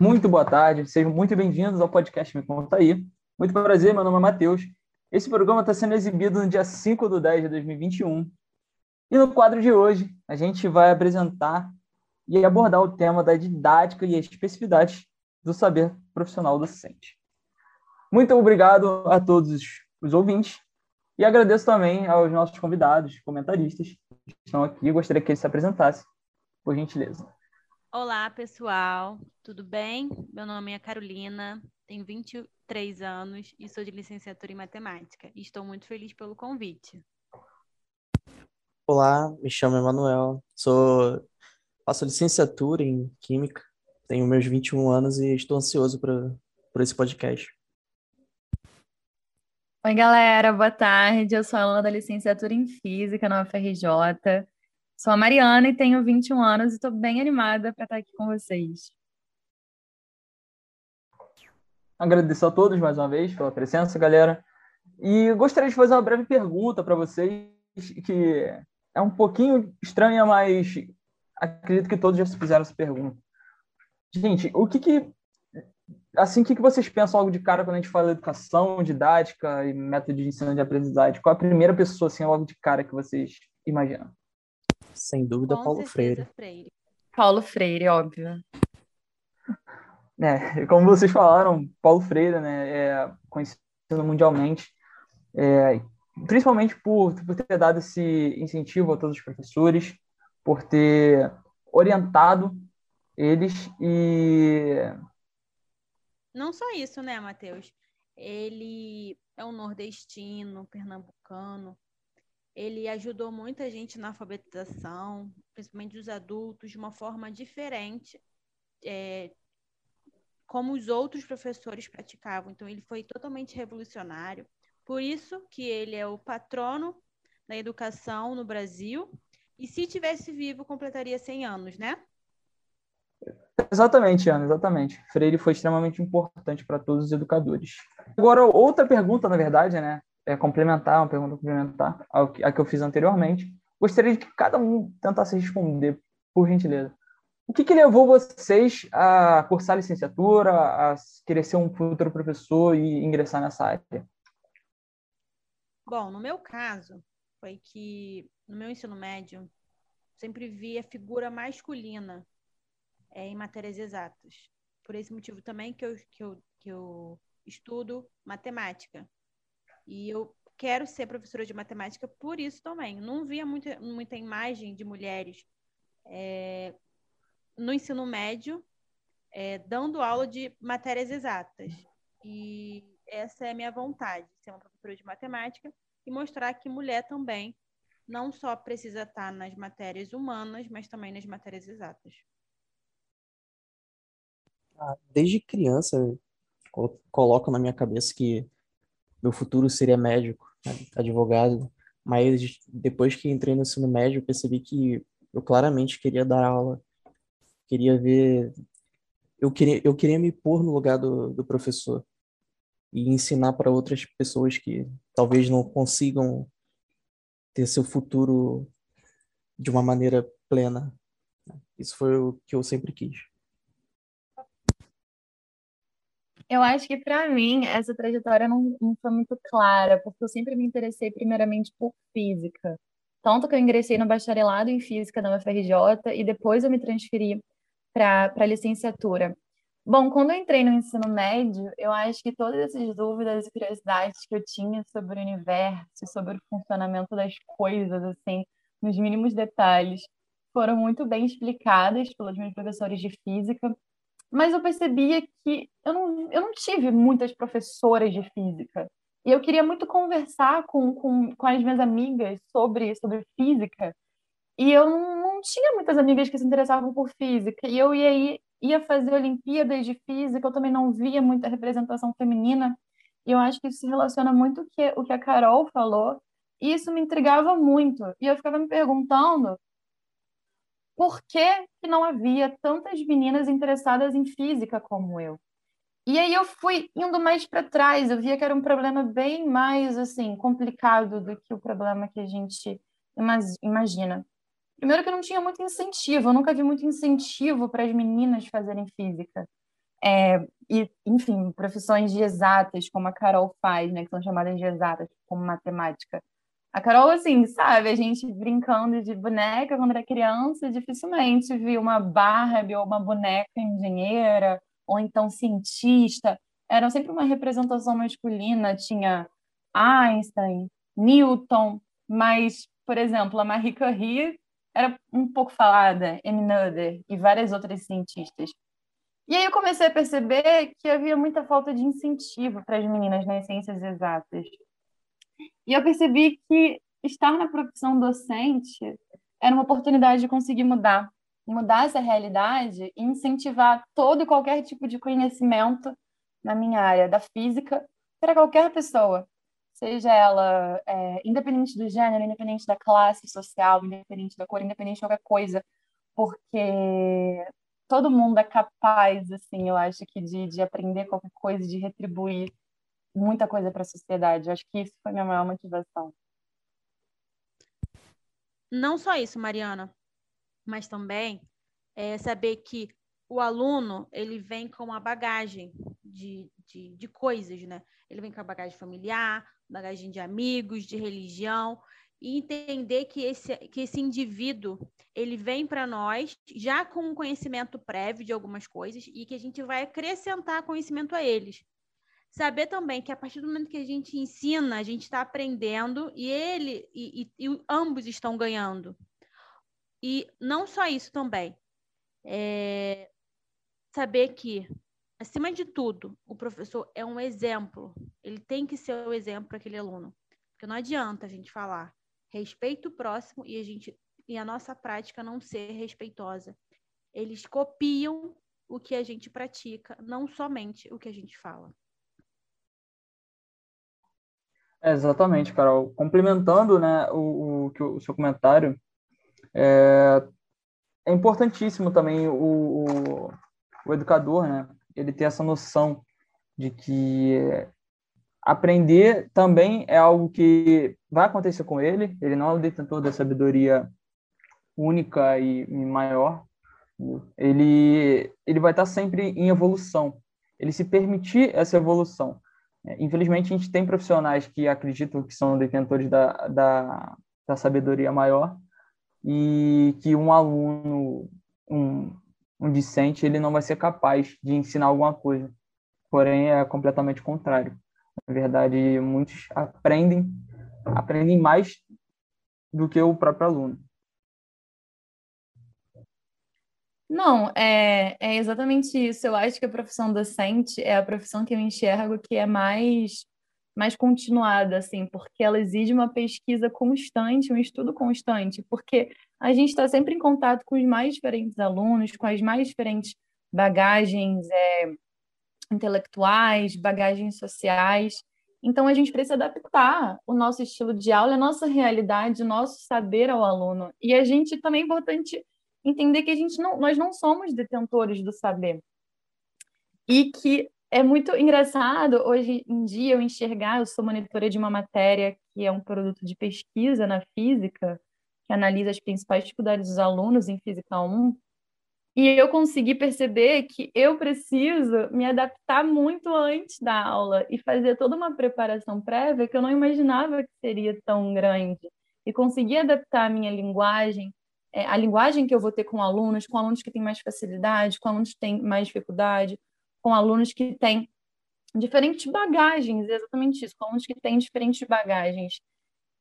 muito boa tarde, sejam muito bem-vindos ao podcast Me Conta Aí. Muito prazer, meu nome é Matheus. Esse programa está sendo exibido no dia 5 de 10 de 2021. E no quadro de hoje, a gente vai apresentar e abordar o tema da didática e especificidades do saber profissional docente. Muito obrigado a todos os ouvintes e agradeço também aos nossos convidados, comentaristas que estão aqui. Gostaria que eles se apresentassem, por gentileza. Olá, pessoal, tudo bem? Meu nome é Carolina, tenho 23 anos e sou de licenciatura em matemática. Estou muito feliz pelo convite. Olá, me chamo Emanuel, sou faço licenciatura em química, tenho meus 21 anos e estou ansioso por, por esse podcast. Oi, galera, boa tarde. Eu sou aluna da licenciatura em física na UFRJ. Sou a Mariana e tenho 21 anos e estou bem animada para estar aqui com vocês. Agradeço a todos mais uma vez pela presença, galera. E gostaria de fazer uma breve pergunta para vocês, que é um pouquinho estranha, mas acredito que todos já se fizeram essa pergunta. Gente, o que que assim, o que, vocês pensam logo de cara quando a gente fala educação, didática e método de ensino de aprendizagem? Qual a primeira pessoa, assim, logo de cara que vocês imaginam? Sem dúvida, Com Paulo Freire. Freire. Paulo Freire, óbvio. É, como vocês falaram, Paulo Freire, né, é conhecido mundialmente, é, principalmente por, por ter dado esse incentivo a todos os professores, por ter orientado eles e Não só isso, né, Matheus? Ele é um nordestino, pernambucano. Ele ajudou muita gente na alfabetização, principalmente os adultos, de uma forma diferente, é, como os outros professores praticavam. Então, ele foi totalmente revolucionário. Por isso que ele é o patrono da educação no Brasil. E se tivesse vivo, completaria 100 anos, né? Exatamente, Ana, exatamente. Freire foi extremamente importante para todos os educadores. Agora, outra pergunta, na verdade, né? É complementar, uma pergunta complementar ao que, a que eu fiz anteriormente. Gostaria de que cada um tentasse responder, por gentileza. O que, que levou vocês a cursar licenciatura, a querer ser um futuro professor e ingressar nessa área? Bom, no meu caso, foi que no meu ensino médio sempre vi a figura masculina é, em matérias exatas. Por esse motivo também que eu, que eu, que eu estudo matemática. E eu quero ser professora de matemática por isso também. Não via muita, muita imagem de mulheres é, no ensino médio é, dando aula de matérias exatas. E essa é a minha vontade, ser uma professora de matemática e mostrar que mulher também não só precisa estar nas matérias humanas, mas também nas matérias exatas. Ah, Desde criança, coloco na minha cabeça que meu futuro seria médico, ad- advogado, mas depois que entrei no ensino médio, percebi que eu claramente queria dar aula, queria ver, eu queria, eu queria me pôr no lugar do, do professor e ensinar para outras pessoas que talvez não consigam ter seu futuro de uma maneira plena. Isso foi o que eu sempre quis. Eu acho que para mim essa trajetória não, não foi muito clara, porque eu sempre me interessei primeiramente por física. Tanto que eu ingressei no bacharelado em física na UFRJ e depois eu me transferi para a licenciatura. Bom, quando eu entrei no ensino médio, eu acho que todas essas dúvidas e curiosidades que eu tinha sobre o universo, sobre o funcionamento das coisas, assim, nos mínimos detalhes, foram muito bem explicadas pelos meus professores de física mas eu percebia que eu não, eu não tive muitas professoras de física. E eu queria muito conversar com, com, com as minhas amigas sobre, sobre física. E eu não, tinha muitas amigas que se interessavam por física. E eu ia, ia fazer Olimpíadas de Física, eu também não via muita representação feminina. E eu acho que isso se relaciona muito com o que a Carol falou. E isso me intrigava muito. E eu ficava me perguntando por que, que não havia tantas meninas interessadas em física como eu? E aí eu fui indo mais para trás, eu via que era um problema bem mais assim complicado do que o problema que a gente imagina. Primeiro que não tinha muito incentivo, eu nunca vi muito incentivo para as meninas fazerem física. É, e, enfim, profissões de exatas, como a Carol faz, né, que são chamadas de exatas, como matemática. A Carol, assim, sabe, a gente brincando de boneca quando era criança, dificilmente viu uma Barbie ou uma boneca engenheira, ou então cientista. Era sempre uma representação masculina, tinha Einstein, Newton, mas, por exemplo, a Marie Curie era um pouco falada, Amy Noether e várias outras cientistas. E aí eu comecei a perceber que havia muita falta de incentivo para as meninas nas ciências exatas. E eu percebi que estar na profissão docente era uma oportunidade de conseguir mudar, mudar essa realidade e incentivar todo e qualquer tipo de conhecimento na minha área da física para qualquer pessoa, seja ela é, independente do gênero, independente da classe social, independente da cor, independente de qualquer coisa, porque todo mundo é capaz, assim, eu acho que de, de aprender qualquer coisa, de retribuir muita coisa para a sociedade. Eu acho que isso foi minha maior motivação. Não só isso, Mariana, mas também é saber que o aluno ele vem com uma bagagem de, de, de coisas, né? Ele vem com a bagagem familiar, bagagem de amigos, de religião, e entender que esse, que esse indivíduo ele vem para nós já com um conhecimento prévio de algumas coisas e que a gente vai acrescentar conhecimento a eles. Saber também que a partir do momento que a gente ensina, a gente está aprendendo e ele e, e, e, ambos estão ganhando. E não só isso também. É saber que, acima de tudo, o professor é um exemplo. Ele tem que ser o exemplo para aquele aluno. Porque não adianta a gente falar respeito o próximo e a gente e a nossa prática não ser respeitosa. Eles copiam o que a gente pratica, não somente o que a gente fala. É, exatamente, Carol. Complementando né, o, o, o seu comentário, é, é importantíssimo também o, o, o, educador, né, ele ter essa noção de que aprender também é algo que vai acontecer com ele, ele não é o detentor da sabedoria única e, maior, ele, ele vai estar sempre em evolução, ele se permitir essa evolução. É, infelizmente, a gente tem profissionais que acreditam que são detentores da, da, da sabedoria maior e que um aluno, um, um discente, ele não vai ser capaz de ensinar alguma coisa. Porém, é completamente contrário. Na verdade, muitos aprendem, aprendem mais do que o próprio aluno. Não, é, é exatamente isso. Eu acho que a profissão docente é a profissão que eu enxergo que é mais mais continuada, assim, porque ela exige uma pesquisa constante, um estudo constante, porque a gente está sempre em contato com os mais diferentes alunos, com as mais diferentes bagagens é, intelectuais, bagagens sociais. Então, a gente precisa adaptar o nosso estilo de aula, a nossa realidade, o nosso saber ao aluno. E a gente também é importante entender que a gente não, nós não somos detentores do saber. E que é muito engraçado hoje em dia eu enxergar, eu sou monitora de uma matéria que é um produto de pesquisa na física, que analisa as principais dificuldades dos alunos em Física 1, e eu consegui perceber que eu preciso me adaptar muito antes da aula e fazer toda uma preparação prévia que eu não imaginava que seria tão grande. E conseguir adaptar a minha linguagem, é, a linguagem que eu vou ter com alunos, com alunos que têm mais facilidade, com alunos que têm mais dificuldade, com alunos que têm diferentes bagagens, exatamente isso, com alunos que têm diferentes bagagens.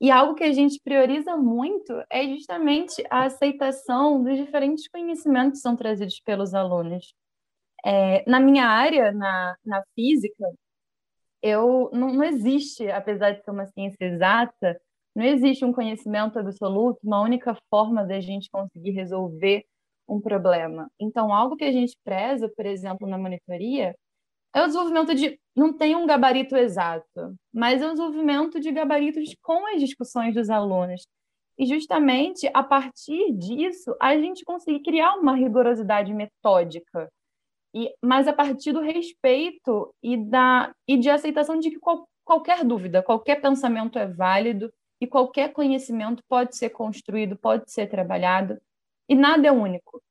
E algo que a gente prioriza muito é justamente a aceitação dos diferentes conhecimentos que são trazidos pelos alunos. É, na minha área, na, na física, eu não, não existe, apesar de ser uma ciência exata, não existe um conhecimento absoluto, uma única forma da gente conseguir resolver um problema. Então, algo que a gente preza, por exemplo, na monitoria, é o desenvolvimento de. Não tem um gabarito exato, mas é o desenvolvimento de gabaritos com as discussões dos alunos. E justamente a partir disso, a gente consegue criar uma rigorosidade metódica. E, mas a partir do respeito e, da, e de aceitação de que qual, qualquer dúvida, qualquer pensamento é válido e qualquer conhecimento pode ser construído, pode ser trabalhado, e nada é único.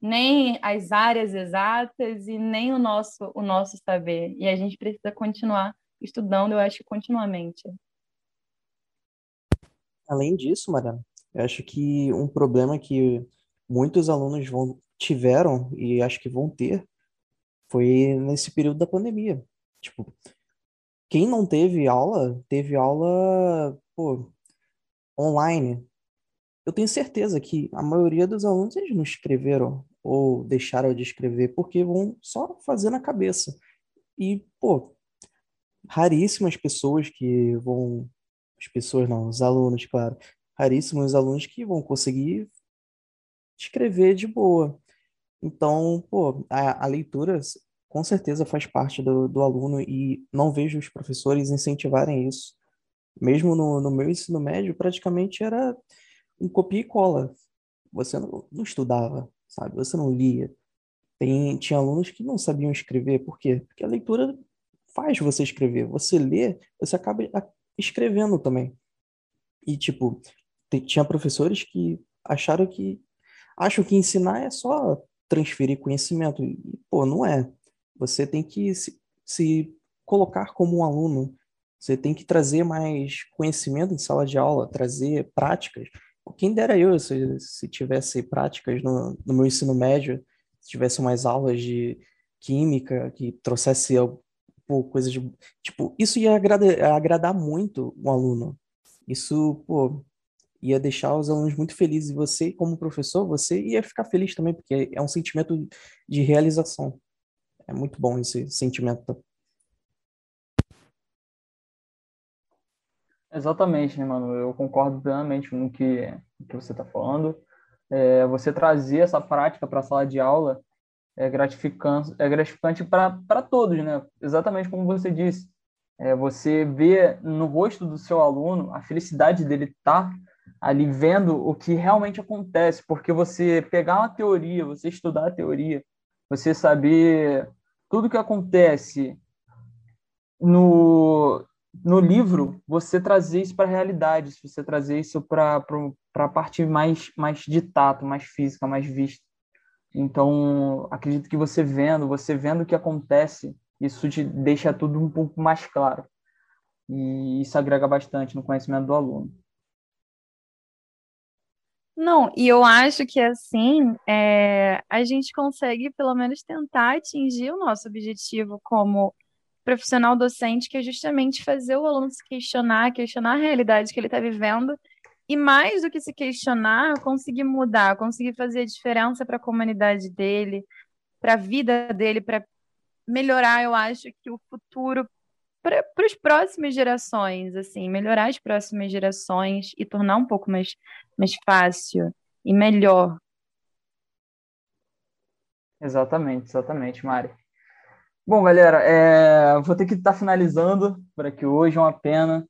nem as áreas exatas e nem o nosso, o nosso saber. E a gente precisa continuar estudando, eu acho, continuamente. Além disso, Mariana, eu acho que um problema que muitos alunos vão, tiveram e acho que vão ter foi nesse período da pandemia. Tipo, quem não teve aula, teve aula, pô, online. Eu tenho certeza que a maioria dos alunos eles não escreveram ou deixaram de escrever porque vão só fazer na cabeça. E, pô, raríssimas pessoas que vão. As pessoas não, os alunos, claro. Raríssimos alunos que vão conseguir escrever de boa. Então, pô, a, a leitura com certeza faz parte do, do aluno e não vejo os professores incentivarem isso. Mesmo no, no meu ensino médio, praticamente era um copia e cola. Você não, não estudava, sabe? Você não lia. Tem, tinha alunos que não sabiam escrever. Por quê? Porque a leitura faz você escrever. Você lê, você acaba escrevendo também. E, tipo, tinha professores que acharam que. acham que ensinar é só transferir conhecimento. E, pô, não é. Você tem que se, se colocar como um aluno. Você tem que trazer mais conhecimento em sala de aula, trazer práticas. Quem dera eu se, se tivesse práticas no, no meu ensino médio, se tivesse umas aulas de química que trouxesse pô, coisa de. Tipo, isso ia agradar, agradar muito o aluno. Isso, pô, ia deixar os alunos muito felizes. E você, como professor, você ia ficar feliz também, porque é um sentimento de realização. É muito bom esse sentimento. Exatamente, né, mano? Eu concordo plenamente com o que, que você está falando. É, você trazer essa prática para a sala de aula é gratificante, é gratificante para todos, né? Exatamente como você disse. É, você vê no rosto do seu aluno a felicidade dele estar tá ali vendo o que realmente acontece, porque você pegar uma teoria, você estudar a teoria, você saber tudo que acontece no, no livro, você trazer isso para a realidade, você trazer isso para a parte mais, mais de tato, mais física, mais vista. Então, acredito que você vendo, você vendo o que acontece, isso te deixa tudo um pouco mais claro. E isso agrega bastante no conhecimento do aluno. Não, e eu acho que assim é, a gente consegue pelo menos tentar atingir o nosso objetivo como profissional docente, que é justamente fazer o aluno se questionar, questionar a realidade que ele está vivendo, e mais do que se questionar, conseguir mudar, conseguir fazer a diferença para a comunidade dele, para a vida dele, para melhorar, eu acho que o futuro para as próximas gerações, assim, melhorar as próximas gerações e tornar um pouco mais, mais fácil e melhor. Exatamente, exatamente, Mari. Bom, galera, é, vou ter que estar tá finalizando por aqui hoje, é uma pena.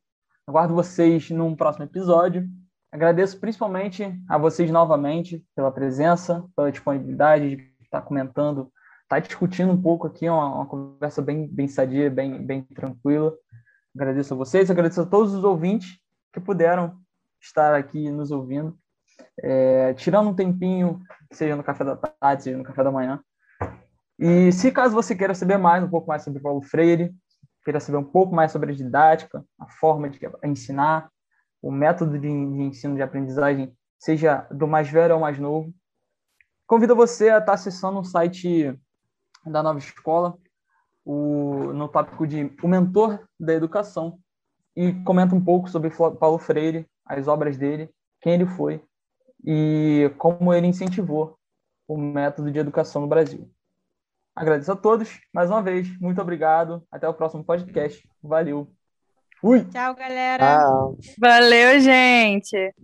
Aguardo vocês num próximo episódio. Agradeço principalmente a vocês novamente pela presença, pela disponibilidade de estar comentando, estar discutindo um pouco aqui, uma, uma conversa bem, bem sadia, bem, bem tranquila. Agradeço a vocês, agradeço a todos os ouvintes que puderam estar aqui nos ouvindo, é, tirando um tempinho, seja no café da tarde, seja no café da manhã, e se caso você queira saber mais, um pouco mais sobre Paulo Freire, queira saber um pouco mais sobre a didática, a forma de ensinar, o método de, de ensino de aprendizagem, seja do mais velho ao mais novo, convido você a estar acessando o site da Nova Escola, o, no tópico de O Mentor da Educação, e comenta um pouco sobre Paulo Freire, as obras dele, quem ele foi e como ele incentivou o método de educação no Brasil. Agradeço a todos mais uma vez. Muito obrigado. Até o próximo podcast. Valeu. Fui. Tchau, galera. Valeu, gente.